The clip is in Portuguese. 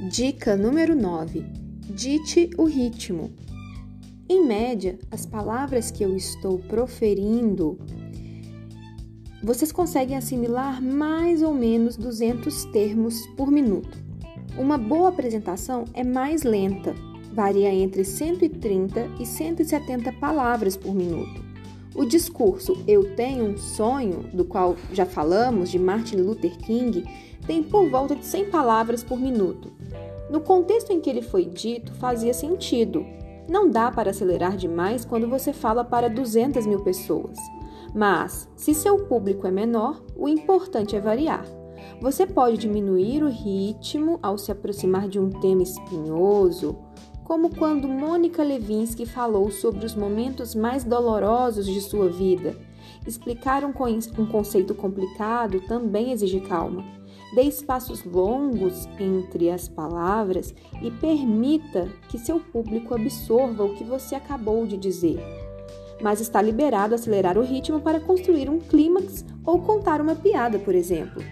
Dica número 9: Dite o ritmo. Em média, as palavras que eu estou proferindo, vocês conseguem assimilar mais ou menos 200 termos por minuto. Uma boa apresentação é mais lenta, varia entre 130 e 170 palavras por minuto. O discurso Eu Tenho um Sonho, do qual já falamos, de Martin Luther King, tem por volta de 100 palavras por minuto. No contexto em que ele foi dito, fazia sentido. Não dá para acelerar demais quando você fala para 200 mil pessoas. Mas, se seu público é menor, o importante é variar. Você pode diminuir o ritmo ao se aproximar de um tema espinhoso, como quando Mônica Levinsky falou sobre os momentos mais dolorosos de sua vida. Explicar um, conceito complicado também exige calma. Dê espaços longos entre as palavras e permita que seu público absorva o que você acabou de dizer. Mas está liberado acelerar o ritmo para construir um clímax ou contar uma piada, por exemplo.